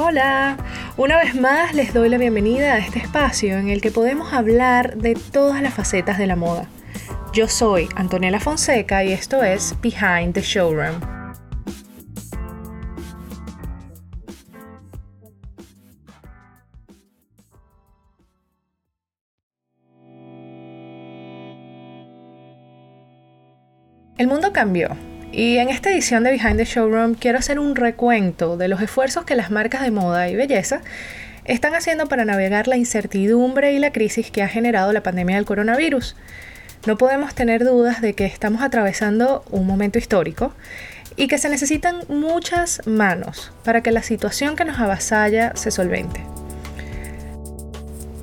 Hola, una vez más les doy la bienvenida a este espacio en el que podemos hablar de todas las facetas de la moda. Yo soy Antonella Fonseca y esto es Behind the Showroom. El mundo cambió y en esta edición de Behind the Showroom quiero hacer un recuento de los esfuerzos que las marcas de moda y belleza están haciendo para navegar la incertidumbre y la crisis que ha generado la pandemia del coronavirus. No podemos tener dudas de que estamos atravesando un momento histórico y que se necesitan muchas manos para que la situación que nos avasalla se solvente.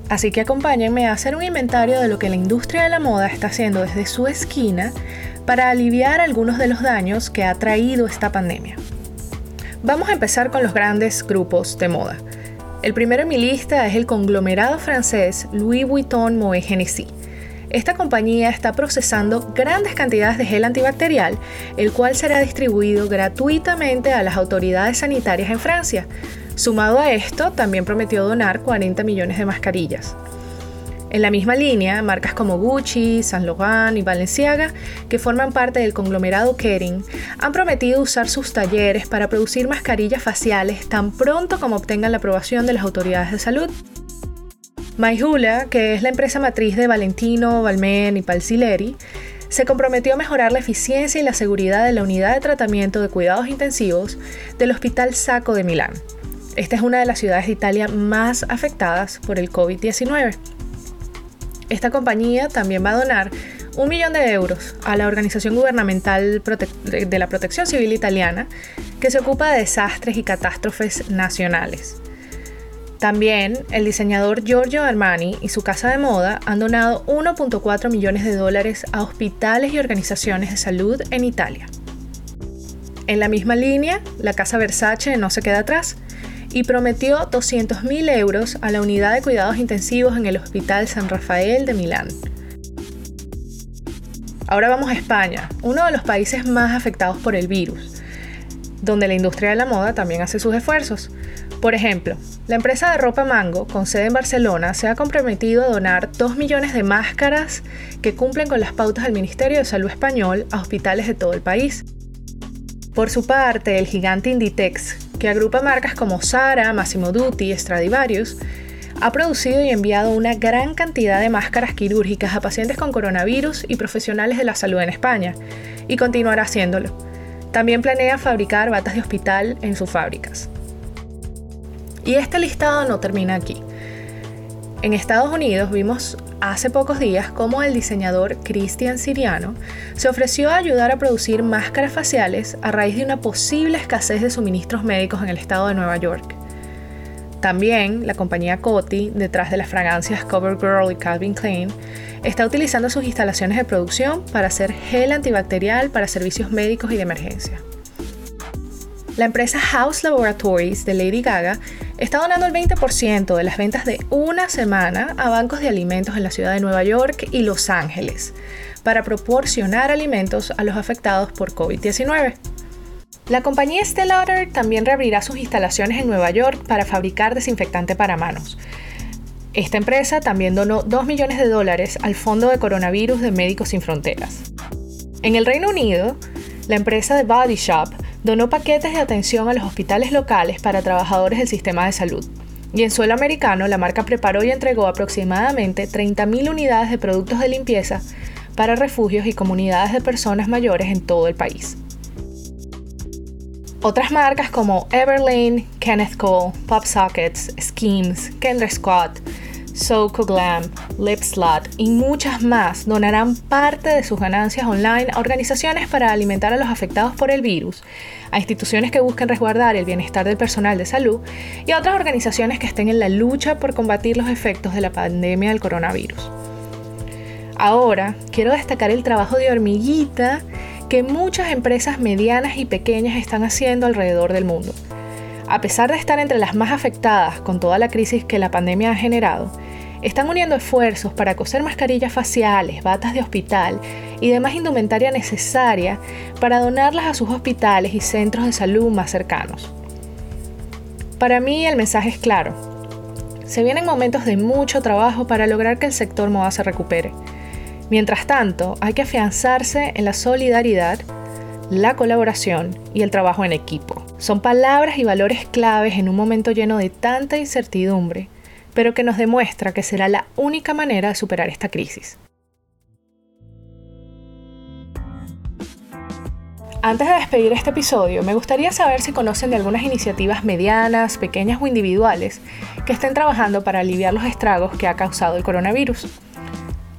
Así que acompáñenme a hacer un inventario de lo que la industria de la moda está haciendo desde su esquina para aliviar algunos de los daños que ha traído esta pandemia. Vamos a empezar con los grandes grupos de moda. El primero en mi lista es el conglomerado francés Louis Vuitton Moet Hennessy. Esta compañía está procesando grandes cantidades de gel antibacterial, el cual será distribuido gratuitamente a las autoridades sanitarias en Francia. Sumado a esto, también prometió donar 40 millones de mascarillas. En la misma línea, marcas como Gucci, Saint Laurent y Balenciaga, que forman parte del conglomerado Kering, han prometido usar sus talleres para producir mascarillas faciales tan pronto como obtengan la aprobación de las autoridades de salud. Mayhula, que es la empresa matriz de Valentino, Balmain y Palsileri, se comprometió a mejorar la eficiencia y la seguridad de la unidad de tratamiento de cuidados intensivos del Hospital Sacco de Milán. Esta es una de las ciudades de Italia más afectadas por el COVID-19. Esta compañía también va a donar un millón de euros a la Organización Gubernamental de la Protección Civil Italiana, que se ocupa de desastres y catástrofes nacionales. También el diseñador Giorgio Armani y su casa de moda han donado 1.4 millones de dólares a hospitales y organizaciones de salud en Italia. En la misma línea, la casa Versace no se queda atrás y prometió 200.000 euros a la unidad de cuidados intensivos en el Hospital San Rafael de Milán. Ahora vamos a España, uno de los países más afectados por el virus, donde la industria de la moda también hace sus esfuerzos. Por ejemplo, la empresa de ropa Mango, con sede en Barcelona, se ha comprometido a donar 2 millones de máscaras que cumplen con las pautas del Ministerio de Salud español a hospitales de todo el país. Por su parte, el gigante Inditex, que agrupa marcas como Zara, Massimo Dutti, Stradivarius, ha producido y enviado una gran cantidad de máscaras quirúrgicas a pacientes con coronavirus y profesionales de la salud en España, y continuará haciéndolo. También planea fabricar batas de hospital en sus fábricas. Y este listado no termina aquí. En Estados Unidos vimos hace pocos días cómo el diseñador Christian Siriano se ofreció a ayudar a producir máscaras faciales a raíz de una posible escasez de suministros médicos en el estado de Nueva York. También la compañía Coty, detrás de las fragancias CoverGirl y Calvin Klein, está utilizando sus instalaciones de producción para hacer gel antibacterial para servicios médicos y de emergencia. La empresa House Laboratories de Lady Gaga está donando el 20% de las ventas de una semana a bancos de alimentos en la ciudad de Nueva York y Los Ángeles para proporcionar alimentos a los afectados por COVID-19. La compañía Estée también reabrirá sus instalaciones en Nueva York para fabricar desinfectante para manos. Esta empresa también donó 2 millones de dólares al Fondo de Coronavirus de Médicos Sin Fronteras. En el Reino Unido, la empresa de Body Shop donó paquetes de atención a los hospitales locales para trabajadores del sistema de salud. Y en suelo americano, la marca preparó y entregó aproximadamente 30.000 unidades de productos de limpieza para refugios y comunidades de personas mayores en todo el país. Otras marcas como Everlane, Kenneth Cole, Pop Sockets, Schemes, Kendra Scott, Soco Glam, Lipslot y muchas más donarán parte de sus ganancias online a organizaciones para alimentar a los afectados por el virus, a instituciones que busquen resguardar el bienestar del personal de salud y a otras organizaciones que estén en la lucha por combatir los efectos de la pandemia del coronavirus. Ahora, quiero destacar el trabajo de hormiguita que muchas empresas medianas y pequeñas están haciendo alrededor del mundo. A pesar de estar entre las más afectadas con toda la crisis que la pandemia ha generado, están uniendo esfuerzos para coser mascarillas faciales, batas de hospital y demás indumentaria necesaria para donarlas a sus hospitales y centros de salud más cercanos. Para mí el mensaje es claro. Se vienen momentos de mucho trabajo para lograr que el sector moda se recupere. Mientras tanto, hay que afianzarse en la solidaridad, la colaboración y el trabajo en equipo. Son palabras y valores claves en un momento lleno de tanta incertidumbre, pero que nos demuestra que será la única manera de superar esta crisis. Antes de despedir este episodio, me gustaría saber si conocen de algunas iniciativas medianas, pequeñas o individuales que estén trabajando para aliviar los estragos que ha causado el coronavirus.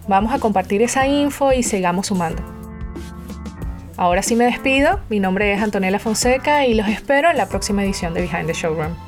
Vamos a compartir esa info y sigamos sumando. Ahora sí me despido, mi nombre es Antonella Fonseca y los espero en la próxima edición de Behind the Showroom.